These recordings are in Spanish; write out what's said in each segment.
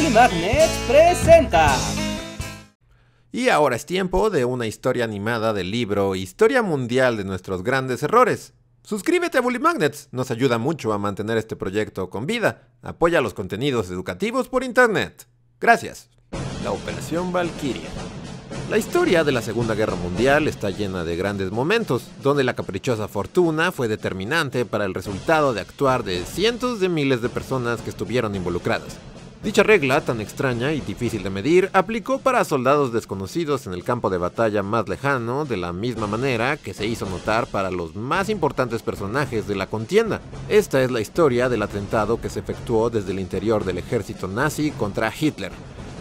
Bully Magnets presenta. Y ahora es tiempo de una historia animada del libro Historia Mundial de nuestros grandes errores. Suscríbete a Bully Magnets, nos ayuda mucho a mantener este proyecto con vida. Apoya los contenidos educativos por internet. Gracias. La Operación Valkyria. La historia de la Segunda Guerra Mundial está llena de grandes momentos, donde la caprichosa fortuna fue determinante para el resultado de actuar de cientos de miles de personas que estuvieron involucradas. Dicha regla, tan extraña y difícil de medir, aplicó para soldados desconocidos en el campo de batalla más lejano, de la misma manera que se hizo notar para los más importantes personajes de la contienda. Esta es la historia del atentado que se efectuó desde el interior del ejército nazi contra Hitler,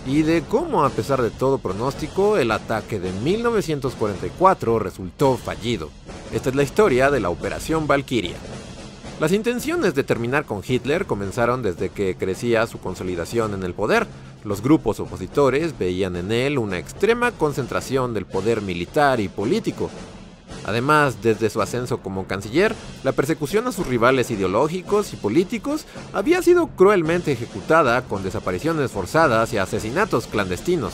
y de cómo a pesar de todo pronóstico el ataque de 1944 resultó fallido. Esta es la historia de la Operación Valkyria. Las intenciones de terminar con Hitler comenzaron desde que crecía su consolidación en el poder. Los grupos opositores veían en él una extrema concentración del poder militar y político, Además, desde su ascenso como canciller, la persecución a sus rivales ideológicos y políticos había sido cruelmente ejecutada con desapariciones forzadas y asesinatos clandestinos.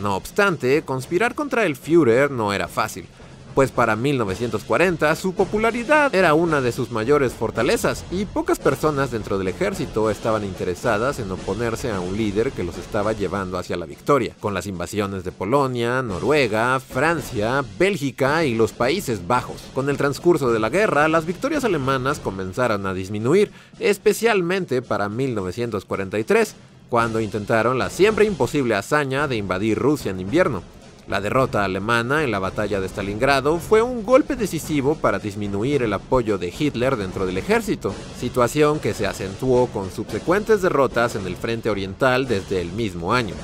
No obstante, conspirar contra el Führer no era fácil pues para 1940 su popularidad era una de sus mayores fortalezas y pocas personas dentro del ejército estaban interesadas en oponerse a un líder que los estaba llevando hacia la victoria, con las invasiones de Polonia, Noruega, Francia, Bélgica y los Países Bajos. Con el transcurso de la guerra, las victorias alemanas comenzaron a disminuir, especialmente para 1943, cuando intentaron la siempre imposible hazaña de invadir Rusia en invierno. La derrota alemana en la batalla de Stalingrado fue un golpe decisivo para disminuir el apoyo de Hitler dentro del ejército, situación que se acentuó con subsecuentes derrotas en el frente oriental desde el mismo año.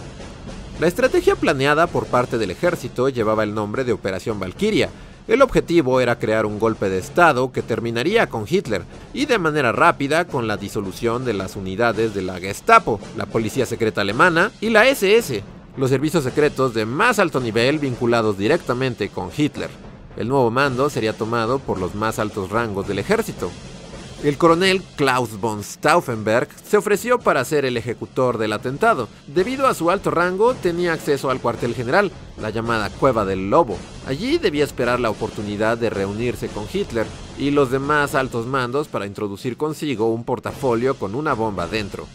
La estrategia planeada por parte del ejército llevaba el nombre de Operación Valkyria. El objetivo era crear un golpe de Estado que terminaría con Hitler y de manera rápida con la disolución de las unidades de la Gestapo, la Policía Secreta Alemana y la SS, los servicios secretos de más alto nivel vinculados directamente con Hitler. El nuevo mando sería tomado por los más altos rangos del ejército. El coronel Klaus von Stauffenberg se ofreció para ser el ejecutor del atentado. Debido a su alto rango, tenía acceso al cuartel general, la llamada Cueva del Lobo. Allí debía esperar la oportunidad de reunirse con Hitler y los demás altos mandos para introducir consigo un portafolio con una bomba dentro.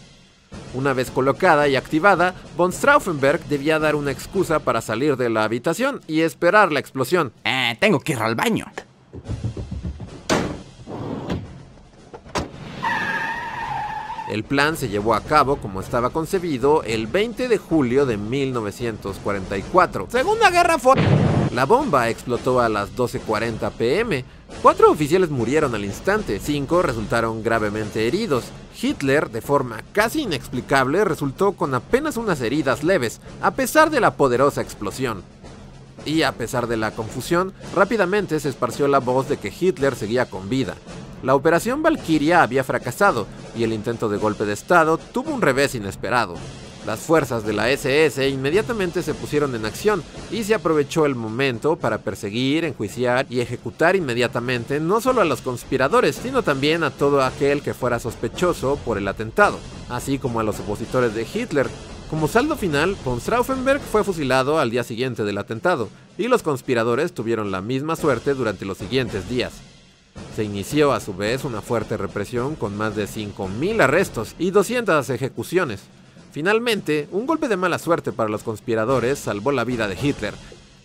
Una vez colocada y activada, von Stauffenberg debía dar una excusa para salir de la habitación y esperar la explosión. Eh, tengo que ir al baño. El plan se llevó a cabo como estaba concebido el 20 de julio de 1944. Segunda Guerra fue... La bomba explotó a las 12.40 pm. Cuatro oficiales murieron al instante, cinco resultaron gravemente heridos. Hitler, de forma casi inexplicable, resultó con apenas unas heridas leves, a pesar de la poderosa explosión. Y a pesar de la confusión, rápidamente se esparció la voz de que Hitler seguía con vida. La operación Valkyria había fracasado y el intento de golpe de Estado tuvo un revés inesperado. Las fuerzas de la SS inmediatamente se pusieron en acción y se aprovechó el momento para perseguir, enjuiciar y ejecutar inmediatamente no solo a los conspiradores, sino también a todo aquel que fuera sospechoso por el atentado, así como a los opositores de Hitler. Como saldo final, von Stauffenberg fue fusilado al día siguiente del atentado, y los conspiradores tuvieron la misma suerte durante los siguientes días. Se inició a su vez una fuerte represión con más de 5.000 arrestos y 200 ejecuciones. Finalmente, un golpe de mala suerte para los conspiradores salvó la vida de Hitler,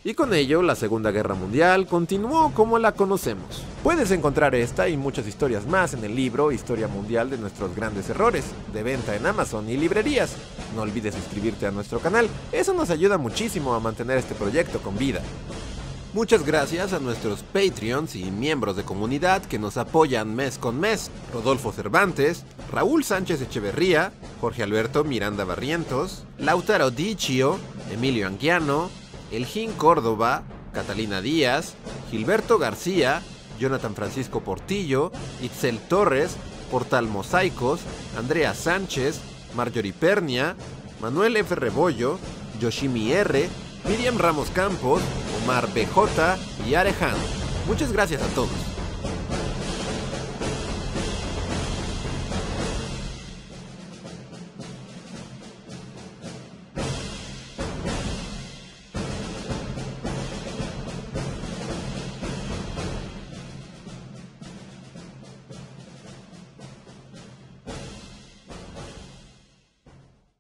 y con ello la Segunda Guerra Mundial continuó como la conocemos. Puedes encontrar esta y muchas historias más en el libro Historia Mundial de nuestros grandes errores, de venta en Amazon y librerías. No olvides suscribirte a nuestro canal, eso nos ayuda muchísimo a mantener este proyecto con vida. Muchas gracias a nuestros Patreons y miembros de comunidad que nos apoyan mes con mes. Rodolfo Cervantes, Raúl Sánchez Echeverría, Jorge Alberto Miranda Barrientos, Lautaro Dichio, Emilio Anguiano, Elgín Córdoba, Catalina Díaz, Gilberto García, Jonathan Francisco Portillo, Itzel Torres, Portal Mosaicos, Andrea Sánchez, Marjorie Pernia, Manuel F. Rebollo, Yoshimi R., Miriam Ramos Campos, Omar BJ y Arejan. Muchas gracias a todos.